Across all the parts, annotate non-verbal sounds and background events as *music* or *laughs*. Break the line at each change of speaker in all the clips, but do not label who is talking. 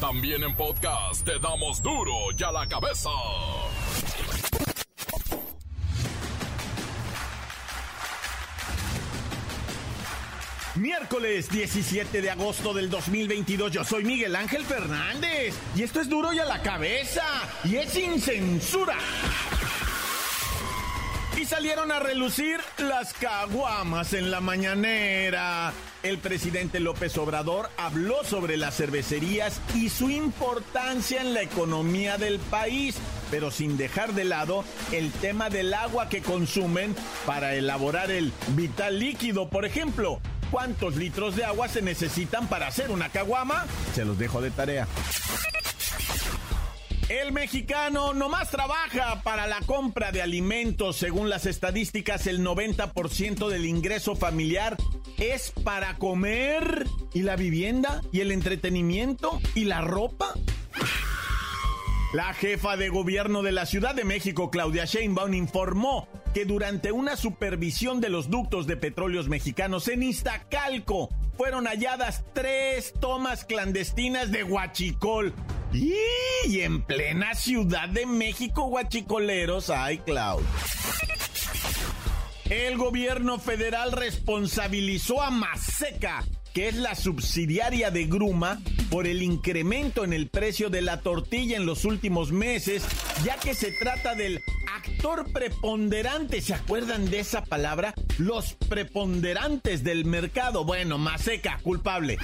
También en podcast te damos duro y a la cabeza.
Miércoles 17 de agosto del 2022, yo soy Miguel Ángel Fernández y esto es duro y a la cabeza y es sin censura. Y salieron a relucir las caguamas en la mañanera. El presidente López Obrador habló sobre las cervecerías y su importancia en la economía del país, pero sin dejar de lado el tema del agua que consumen para elaborar el vital líquido. Por ejemplo, ¿cuántos litros de agua se necesitan para hacer una caguama? Se los dejo de tarea. El mexicano nomás trabaja para la compra de alimentos. Según las estadísticas, el 90% del ingreso familiar es para comer. ¿Y la vivienda? ¿Y el entretenimiento? ¿Y la ropa? La jefa de gobierno de la Ciudad de México, Claudia Sheinbaum, informó que durante una supervisión de los ductos de petróleos mexicanos en Iztacalco fueron halladas tres tomas clandestinas de huachicol. Y en plena Ciudad de México, guachicoleros, ay, Clau. El gobierno federal responsabilizó a Maseca, que es la subsidiaria de Gruma, por el incremento en el precio de la tortilla en los últimos meses, ya que se trata del actor preponderante. ¿Se acuerdan de esa palabra? Los preponderantes del mercado. Bueno, Maseca, culpable.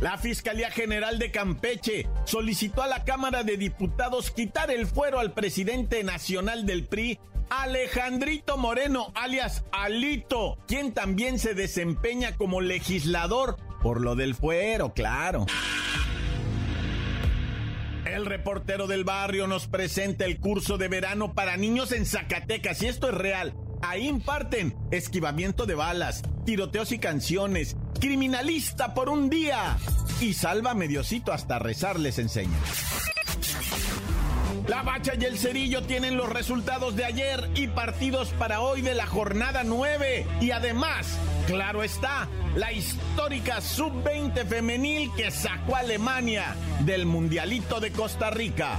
La Fiscalía General de Campeche solicitó a la Cámara de Diputados quitar el fuero al presidente nacional del PRI, Alejandrito Moreno, alias Alito, quien también se desempeña como legislador por lo del fuero, claro. El reportero del barrio nos presenta el curso de verano para niños en Zacatecas, y esto es real. Ahí imparten esquivamiento de balas, tiroteos y canciones, criminalista por un día y salva mediocito hasta rezar les enseña. La Bacha y el Cerillo tienen los resultados de ayer y partidos para hoy de la jornada 9. Y además, claro está, la histórica sub-20 femenil que sacó a Alemania del Mundialito de Costa Rica.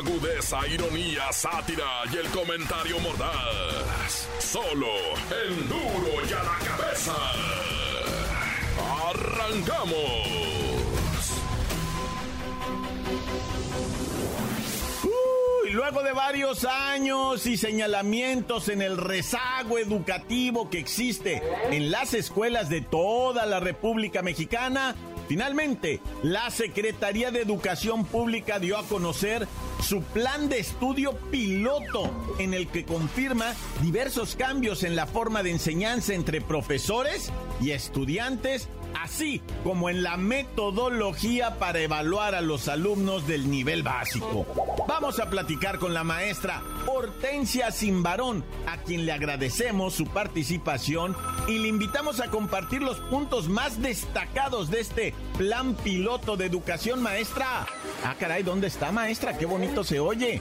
Agudeza, ironía, sátira y el comentario mordaz. Solo el duro y a la cabeza. ¡Arrancamos!
luego de varios años y señalamientos en el rezago educativo que existe en las escuelas de toda la República Mexicana, Finalmente, la Secretaría de Educación Pública dio a conocer su plan de estudio piloto en el que confirma diversos cambios en la forma de enseñanza entre profesores y estudiantes así como en la metodología para evaluar a los alumnos del nivel básico. Vamos a platicar con la maestra Hortensia Simbarón, a quien le agradecemos su participación y le invitamos a compartir los puntos más destacados de este plan piloto de educación maestra. Ah, caray, ¿dónde está maestra? Qué bonito se oye.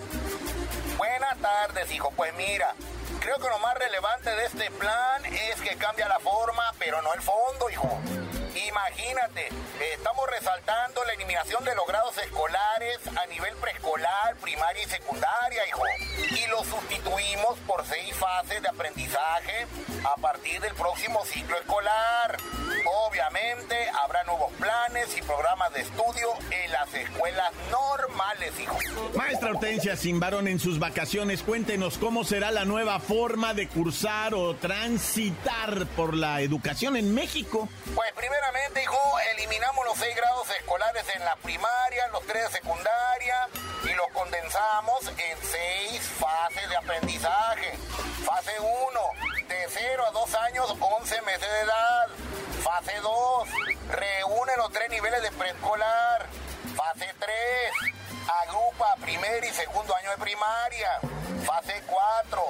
Buenas tardes, hijo. Pues mira, creo que lo más relevante de este plan es que cambia la forma, pero no el fondo, hijo. Imagínate, estamos resaltando la eliminación de los grados escolares a nivel preescolar, primaria y secundaria, hijo. Y lo sustituimos por seis fases de aprendizaje a partir del próximo ciclo escolar. Obviamente habrá nuevos planes y programas de estudio en las escuelas normales, hijo.
Maestra Hortensia Simbarón, en sus vacaciones, cuéntenos cómo será la nueva forma de cursar o transitar por la educación en México.
Pues primero hijo, eliminamos los seis grados escolares en la primaria, los tres de secundaria y los condensamos en seis fases de aprendizaje. Fase 1, de 0 a 2 años, 11 meses de edad. Fase 2, reúne los tres niveles de preescolar. Fase 3, segundo año de primaria. Fase 4,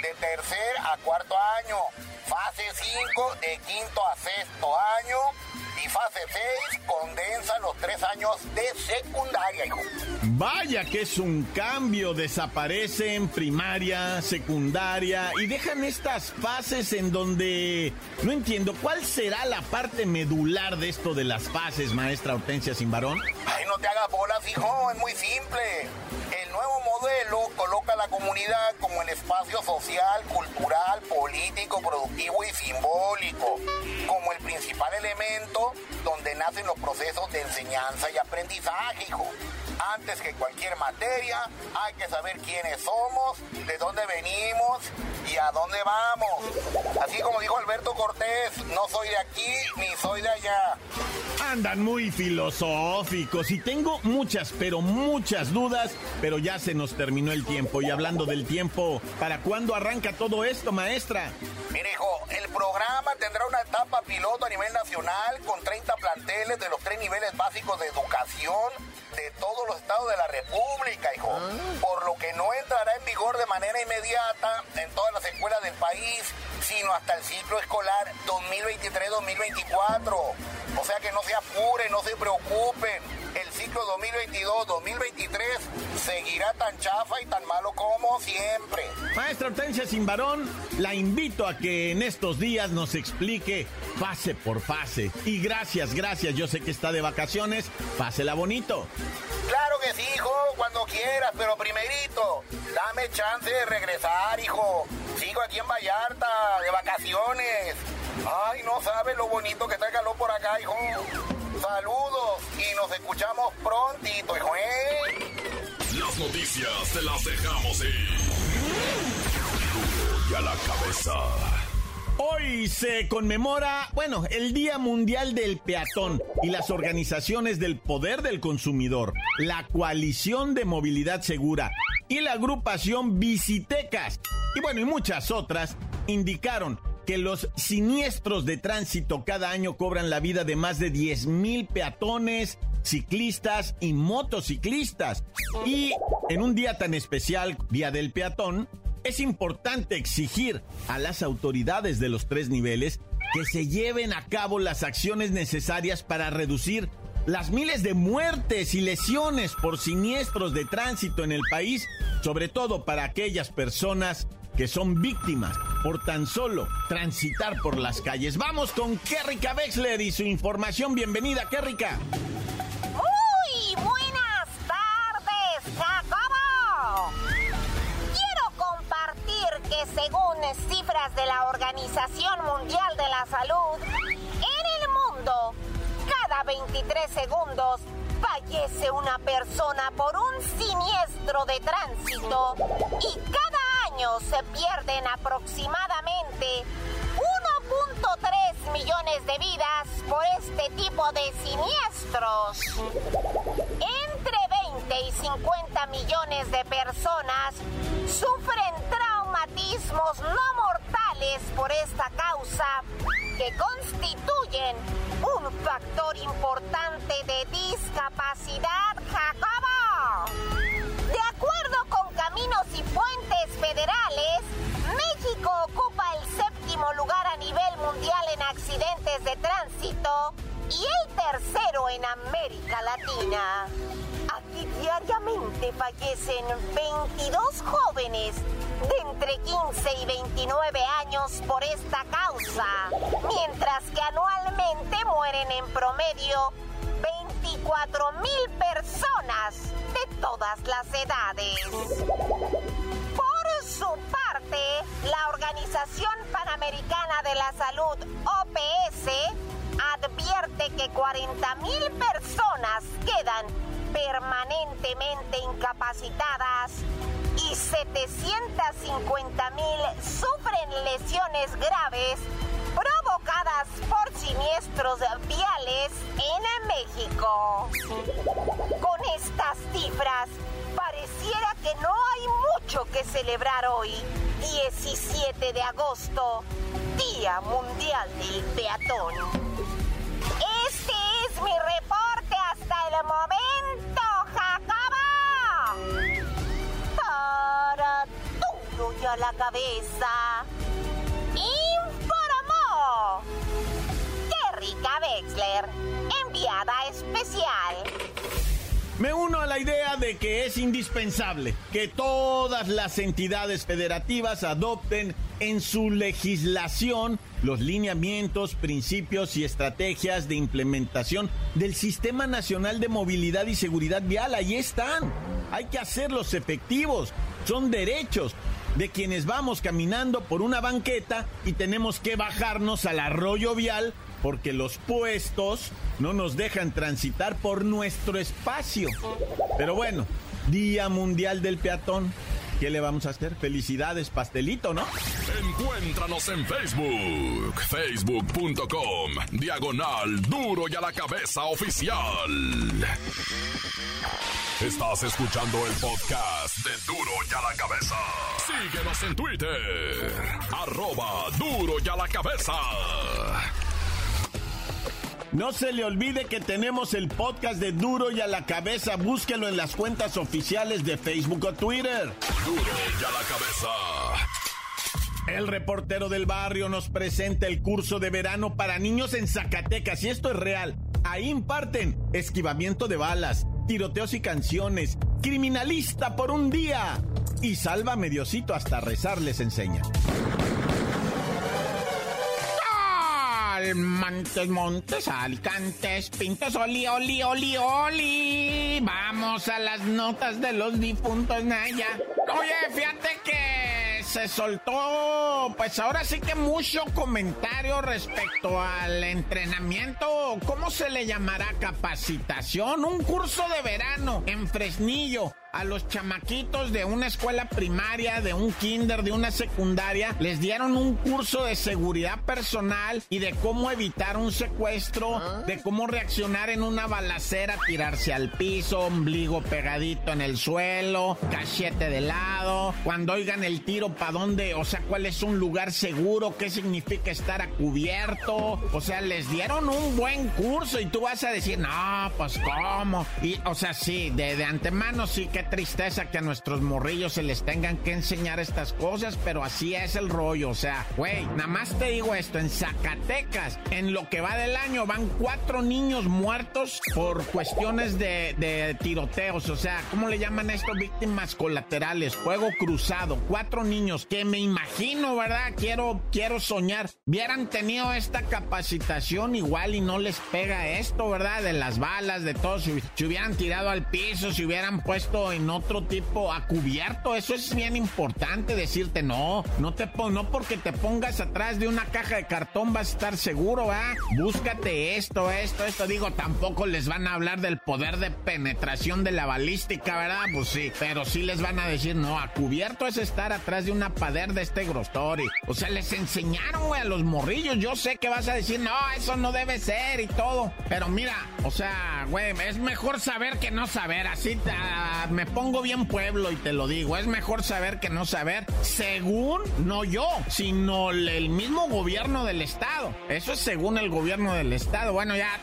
de tercer a cuarto año. Fase 5, de quinto a sexto año. Y fase 6 condensa los tres años de secundaria, hijo.
Vaya que es un cambio, desaparecen primaria, secundaria y dejan estas fases en donde no entiendo cuál será la parte medular de esto de las fases, maestra Hortensia Simbarón.
Ay, no te hagas bolas, hijo, es muy simple. El nuevo modelo coloca a la comunidad como el espacio social, cultural, político, productivo y simbólico, como el principal elemento donde nacen los procesos de enseñanza y aprendizaje, hijo. Antes que cualquier materia, hay que saber quiénes somos, de dónde venimos y a dónde vamos. Así como dijo Alberto Cortés, no soy de aquí ni soy de allá.
Andan muy filosóficos y tengo muchas, pero muchas dudas, pero ya se nos terminó el tiempo. Y hablando del tiempo, ¿para cuándo arranca todo esto, maestra?
Mire, hijo, el programa tendrá una etapa piloto a nivel nacional con 30 planteles de los tres niveles básicos de educación de todos los estados de la República, hijo. Por lo que no entrará en vigor de manera inmediata en todas las escuelas del país, sino hasta el ciclo escolar 2023-2024. O sea que no se apuren, no se preocupen. El ciclo 2022-2023 seguirá tan chafa y tan malo como siempre.
Maestra Hortensia Simbarón, la invito a que en estos días nos explique fase por fase. Y gracias, gracias, yo sé que está de vacaciones, pásela bonito.
Claro que sí, hijo, cuando quieras, pero primerito, dame chance de regresar, hijo. Sigo aquí en Vallarta, de vacaciones. Ay, no sabes lo bonito que está el calor por acá, hijo. Saludos y nos escuchamos prontito, hijo, ¿eh?
Las noticias te las dejamos ir. Y a la cabeza.
Hoy se conmemora, bueno, el Día Mundial del Peatón y las organizaciones del poder del consumidor, la Coalición de Movilidad Segura y la agrupación Visitecas, y bueno, y muchas otras, indicaron que los siniestros de tránsito cada año cobran la vida de más de 10 mil peatones, ciclistas y motociclistas. Y en un día tan especial, Día del Peatón, es importante exigir a las autoridades de los tres niveles que se lleven a cabo las acciones necesarias para reducir las miles de muertes y lesiones por siniestros de tránsito en el país, sobre todo para aquellas personas que son víctimas por tan solo transitar por las calles. Vamos con Kerrika Wexler y su información. Bienvenida, Kerrika.
Buenas tardes, Jacobo. Quiero compartir que según cifras de la Organización Mundial de la Salud, en el mundo, cada 23 segundos fallece una persona por un siniestro de tránsito y cada año se pierden aproximadamente 1.3 millones de vidas por este tipo de siniestros. Entre 20 y 50 millones de personas sufren traumatismos no mortales por esta causa que constituyen un factor importante de discapacidad, Jacobo. De acuerdo con Caminos y Puentes Federales, México ocupa el séptimo lugar a nivel mundial en accidentes de tránsito y el tercero en América Latina. Diariamente fallecen 22 jóvenes de entre 15 y 29 años por esta causa, mientras que anualmente mueren en promedio 24 mil personas de todas las edades. Por su parte, la Organización Panamericana de la Salud, OPS, advierte que 40 mil personas quedan permanentemente incapacitadas y 750 mil sufren lesiones graves provocadas por siniestros viales en México. Con estas cifras, pareciera que no hay mucho que celebrar hoy, 17 de agosto, Día Mundial del Peatón. Este es mi reporte el momento, Jacobo. Para tuyo la cabeza. Informó. Kerrika Wexler, enviada especial.
Me uno a la idea de que es indispensable que todas las entidades federativas adopten en su legislación los lineamientos, principios y estrategias de implementación del Sistema Nacional de Movilidad y Seguridad Vial. Ahí están. Hay que hacerlos efectivos. Son derechos de quienes vamos caminando por una banqueta y tenemos que bajarnos al arroyo vial porque los puestos no nos dejan transitar por nuestro espacio. Pero bueno, Día Mundial del Peatón. ¿Qué le vamos a hacer? Felicidades, pastelito, ¿no?
Encuéntranos en Facebook, facebook.com, diagonal duro y a la cabeza oficial. Estás escuchando el podcast de Duro y a la cabeza. Síguenos en Twitter, arroba duro y a la cabeza.
No se le olvide que tenemos el podcast de Duro y a la cabeza. Búsquelo en las cuentas oficiales de Facebook o Twitter.
Duro y a la cabeza.
El reportero del barrio nos presenta el curso de verano para niños en Zacatecas y esto es real. Ahí imparten esquivamiento de balas, tiroteos y canciones, criminalista por un día y salva mediocito hasta rezar les enseña.
Montes, Montes, Alicantes, Pintos, Oli, Oli, Oli, Oli. Vamos a las notas de los difuntos, Naya. Oye, fíjate que se soltó, pues ahora sí que mucho comentario respecto al entrenamiento, ¿cómo se le llamará? Capacitación, un curso de verano en Fresnillo a los chamaquitos de una escuela primaria, de un kinder, de una secundaria, les dieron un curso de seguridad personal y de cómo evitar un secuestro, ah. de cómo reaccionar en una balacera, tirarse al piso, ombligo pegadito en el suelo, cachete de lado, cuando oigan el tiro, ¿para dónde? O sea, ¿cuál es un lugar seguro? ¿Qué significa estar a cubierto? O sea, les dieron un buen curso y tú vas a decir, no, pues cómo. Y, o sea, sí, de, de antemano sí que tristeza que a nuestros morrillos se les tengan que enseñar estas cosas, pero así es el rollo. O sea, güey, nada más te digo esto, en Zacatecas, en lo que va del año, van cuatro niños muertos por cuestiones de, tiroteos. O sea, ¿cómo le llaman esto? Víctimas colaterales, fuego cruzado. Cuatro niños que me imagino, ¿verdad? Quiero, quiero soñar. Hubieran tenido esta capacitación igual y no les pega esto, ¿verdad? De las balas, de todo. Si, si hubieran tirado al piso, si hubieran puesto en otro tipo a cubierto. Eso es bien importante decirte, no, no te no porque te pongas atrás de una caja de cartón vas a estar seguro, ¿ah? Búscate esto, esto, esto. Digo, tampoco les van a hablar del poder de penetración de la balística, ¿verdad? Pues sí, pero sí les van a decir, no, a cubierto es estar atrás de una pader de este grostori. O sea, les enseñaron, güey, a los morrillos. Yo sé que vas a decir, no, eso no debe ser y todo. Pero mira, o sea, güey, es mejor saber que no saber. Así pongo bien pueblo y te lo digo, es mejor saber que no saber, según no yo, sino el mismo gobierno del estado. Eso es según el gobierno del estado. Bueno, ya,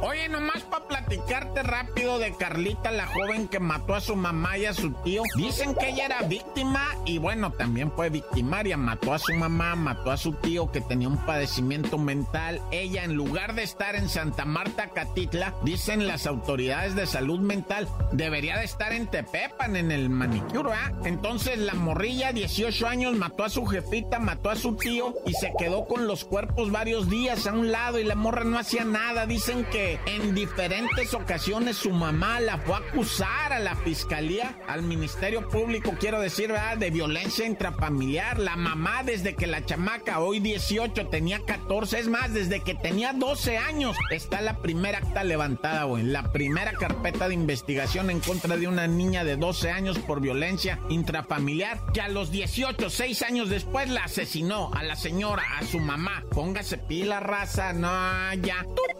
Oye, nomás para platicarte rápido de Carlita, la joven que mató a su mamá y a su tío. Dicen que ella era víctima y bueno, también fue victimaria. Mató a su mamá, mató a su tío que tenía un padecimiento mental. Ella, en lugar de estar en Santa Marta, Catitla, dicen las autoridades de salud mental, debería de estar en Tepepan, en el manicure, ¿eh? Entonces la morrilla, 18 años, mató a su jefita, mató a su tío y se quedó con los cuerpos varios días a un lado y la morra no hacía nada. Dicen que en diferentes ocasiones su mamá la fue a acusar a la fiscalía, al Ministerio Público, quiero decir, ¿verdad? De violencia intrafamiliar. La mamá, desde que la chamaca, hoy 18, tenía 14, es más, desde que tenía 12 años, está la primera acta levantada, güey. La primera carpeta de investigación en contra de una niña de 12 años por violencia intrafamiliar, que a los 18, 6 años después la asesinó a la señora, a su mamá. Póngase pila, raza, no, ya. ¡Tut,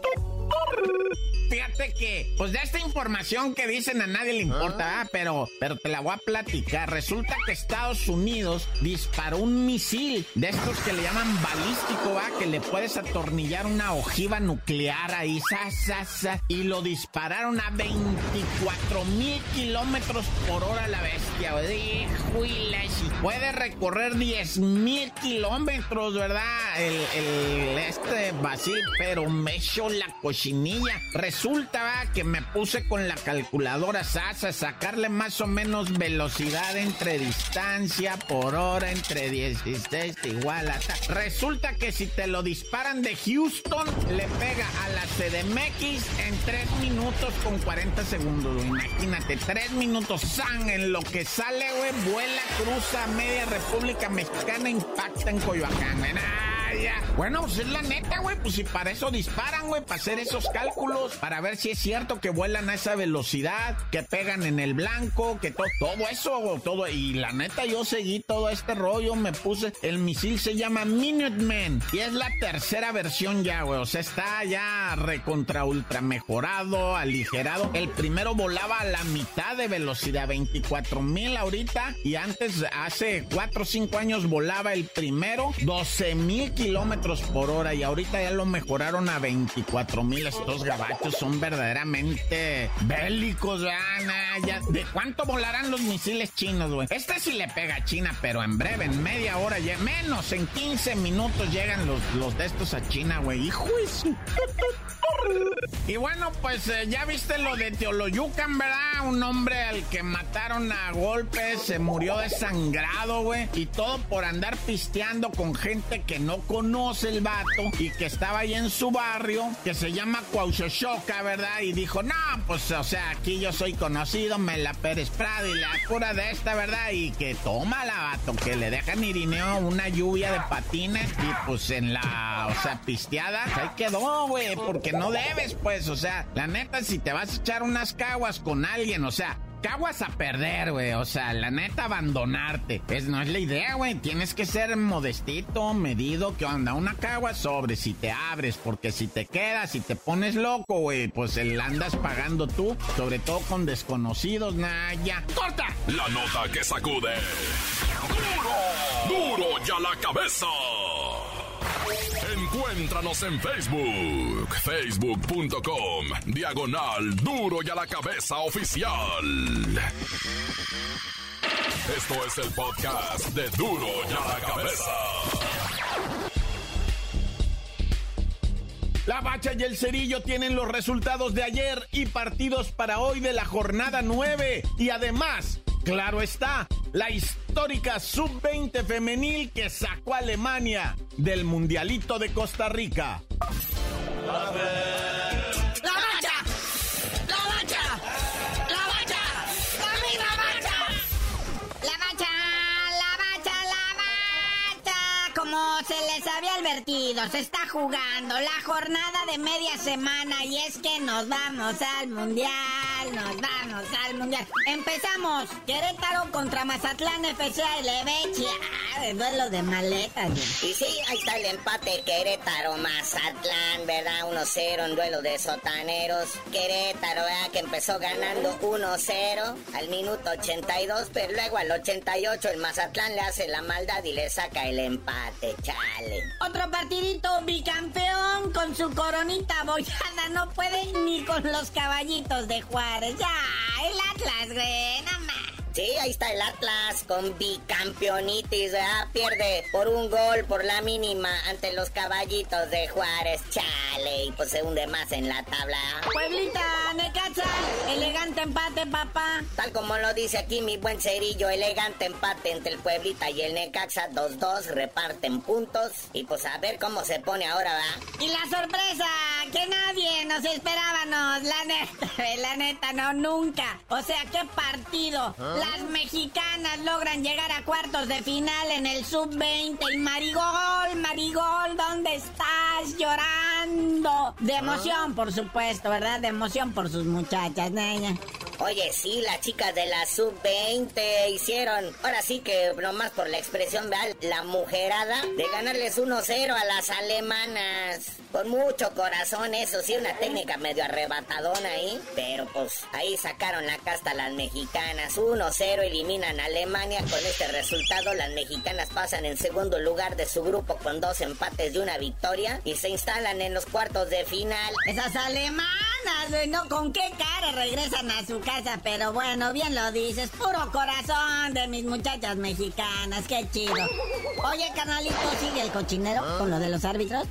Fíjate que, pues de esta información que dicen a nadie le importa, ah. pero, pero te la voy a platicar. Resulta que Estados Unidos disparó un misil de estos que le llaman balístico, ¿va? Que le puedes atornillar una ojiva nuclear ahí, sa, y lo dispararon a 24 mil kilómetros por hora la bestia. Y puede recorrer 10 mil kilómetros, ¿verdad? El, el este Basil, pero me echó la cochinilla. Resulta ¿va? que me puse con la calculadora SAS a sacarle más o menos velocidad entre distancia por hora, entre 16 igual a... Resulta que si te lo disparan de Houston, le pega a la CDMX en 3 minutos con 40 segundos, Imagínate, 3 minutos, san, en lo que sale, güey, vuela, cruza media República Mexicana, impacta en Coyoacán. Bueno, pues es la neta, güey. Pues si para eso disparan, güey, para hacer esos cálculos, para ver si es cierto que vuelan a esa velocidad, que pegan en el blanco, que todo, todo eso, todo. Y la neta, yo seguí todo este rollo, me puse. El misil se llama Minuteman y es la tercera versión ya, güey. O sea, está ya recontra ultra mejorado, aligerado. El primero volaba a la mitad de velocidad, 24 mil ahorita. Y antes, hace 4 o 5 años, volaba el primero, 12 mil kilómetros por hora y ahorita ya lo mejoraron a 24 mil. Estos gabachos son verdaderamente bélicos, ya. ¿De cuánto volarán los misiles chinos, güey? Este sí le pega a China, pero en breve, en media hora, ya, menos, en 15 minutos llegan los, los de estos a China, güey. Hijo de y bueno, pues eh, ya viste lo de Teoloyucan, ¿verdad? Un hombre al que mataron a golpes, se murió desangrado, güey. Y todo por andar pisteando con gente que no conoce el vato y que estaba ahí en su barrio, que se llama Cuauhxoxoca, ¿verdad? Y dijo, no, pues, o sea, aquí yo soy conocido, me la Pérez Prado y la cura de esta, ¿verdad? Y que toma la vato, que le dejan Irineo una lluvia de patines y pues en la, o sea, pisteada, ahí quedó, güey, porque no debes, pues, o sea, la neta, si te vas a echar unas caguas con alguien, o sea, caguas a perder, güey. O sea, la neta, abandonarte. Es, no es la idea, güey. Tienes que ser modestito, medido. ¿Qué onda? Una cagua sobre si te abres. Porque si te quedas, si te pones loco, güey, pues el andas pagando tú. Sobre todo con desconocidos, nah, ya. ¡Corta!
La nota que sacude. ¡Duro! ¡Duro ya la cabeza! Encuéntranos en Facebook, facebook.com, diagonal duro y a la cabeza oficial. Esto es el podcast de duro y a la cabeza.
La Bacha y el Cerillo tienen los resultados de ayer y partidos para hoy de la jornada 9. Y además, claro está, la histórica sub-20 femenil que sacó a Alemania del Mundialito de Costa Rica.
¡La
se les había advertido, se está jugando la jornada de media semana y es que nos vamos al Mundial nos vamos al mundial. Empezamos. Querétaro contra Mazatlán FC de duelo de maletas.
Y sí, ahí está el empate Querétaro Mazatlán, ¿verdad? 1-0 en duelo de sotaneros. Querétaro, ¿verdad? Que empezó ganando 1-0 al minuto 82, pero luego al 88 el Mazatlán le hace la maldad y le saca el empate, chale.
Otro partidito bicampeón con su coronita bollada. No puede ni con los caballitos de Juan. Ya, el Atlas, güey, no
Sí, ahí está el Atlas con bicampeonitis, ¿verdad? Pierde por un gol, por la mínima, ante los caballitos de Juárez. Chale, y pues se hunde más en la tabla.
Pueblita, Necaxa, elegante empate, papá.
Tal como lo dice aquí mi buen cerillo, elegante empate entre el Pueblita y el Necaxa. 2-2, reparten puntos. Y pues a ver cómo se pone ahora, ¿va?
Y la sorpresa, que nadie nos esperábamos, la neta, *laughs* la neta, no, nunca. O sea, qué partido. ¿Ah? Las mexicanas logran llegar a cuartos de final en el sub-20. Y Marigol, Marigol, ¿dónde estás? Llorando. De emoción, por supuesto, ¿verdad? De emoción por sus muchachas, niña.
Oye, sí, las chicas de la sub-20 hicieron, ahora sí que nomás por la expresión, vean, la mujerada de ganarles 1-0 a las alemanas. Con mucho corazón, eso sí, una técnica medio arrebatadona ahí. Pero pues ahí sacaron la casta las mexicanas. 1-0 eliminan a Alemania. Con este resultado, las mexicanas pasan en segundo lugar de su grupo con dos empates y una victoria. Y se instalan en los cuartos de final.
Esas alemanas, ¿no? ¿Con qué cara regresan a su casa? Pero bueno, bien lo dices. Puro corazón de mis muchachas mexicanas. Qué chido. Oye, carnalito, ¿sigue el cochinero con lo de los árbitros?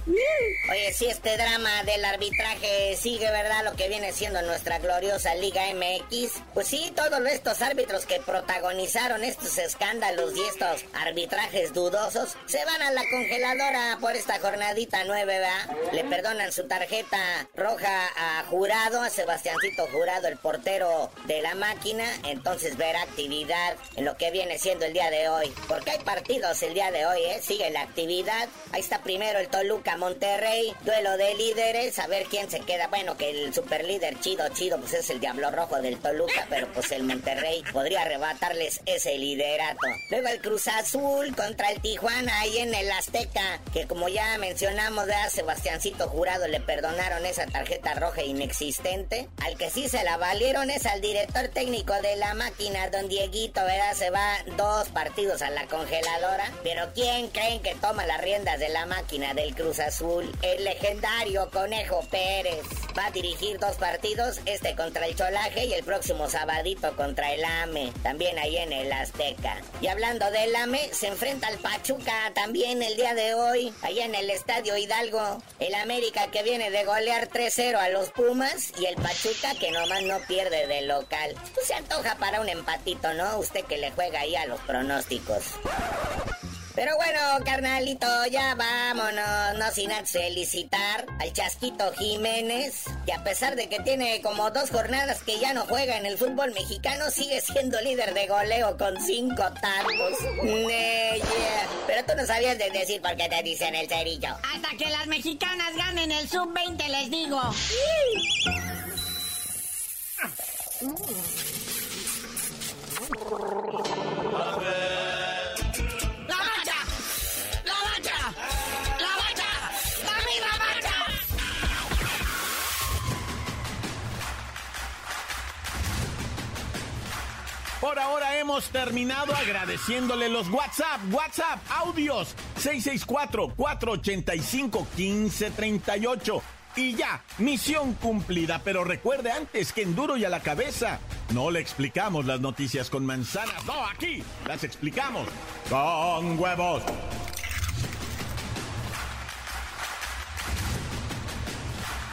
Oye, si este drama del arbitraje sigue, ¿verdad? Lo que viene siendo nuestra gloriosa Liga MX. Pues sí, todos estos árbitros que protagonizaron estos escándalos y estos arbitrajes dudosos se van a la congeladora por esta jornadita nueve, ¿verdad? Le perdonan su tarjeta roja a Jurado, a Sebastiancito Jurado, el portero de la máquina. Entonces verá actividad en lo que viene siendo el día de hoy. Porque hay partidos el día de hoy, ¿eh? Sigue la actividad. Ahí está primero el Toluca Monterrey duelo de líderes, a ver quién se queda. Bueno, que el super líder chido, chido, pues es el Diablo Rojo del Toluca, pero pues el Monterrey podría arrebatarles ese liderato. Luego el Cruz Azul contra el Tijuana ahí en el Azteca, que como ya mencionamos, a Sebastiancito Jurado le perdonaron esa tarjeta roja inexistente. Al que sí se la valieron es al director técnico de la máquina, don Dieguito, ¿verdad? Se va dos partidos a la congeladora. Pero ¿quién creen que toma las riendas de la máquina del Cruz Azul? El legendario Conejo Pérez. Va a dirigir dos partidos, este contra el Cholaje y el próximo sabadito contra el AME, también ahí en el Azteca. Y hablando del AME, se enfrenta al Pachuca también el día de hoy, allá en el Estadio Hidalgo. El América que viene de golear 3-0 a los Pumas y el Pachuca que nomás no pierde de local. Pues se antoja para un empatito, ¿no? Usted que le juega ahí a los pronósticos. Pero bueno, carnalito, ya vámonos, no sin antes felicitar al Chasquito Jiménez, que a pesar de que tiene como dos jornadas que ya no juega en el fútbol mexicano, sigue siendo líder de goleo con cinco tantos. Pero tú no sabías de decir por qué te dicen el cerillo.
Hasta que las mexicanas ganen el sub-20, les digo.
Hemos terminado agradeciéndole los WhatsApp, WhatsApp, audios 664-485-1538. Y ya, misión cumplida, pero recuerde antes que en duro y a la cabeza no le explicamos las noticias con manzanas, no, aquí las explicamos con huevos.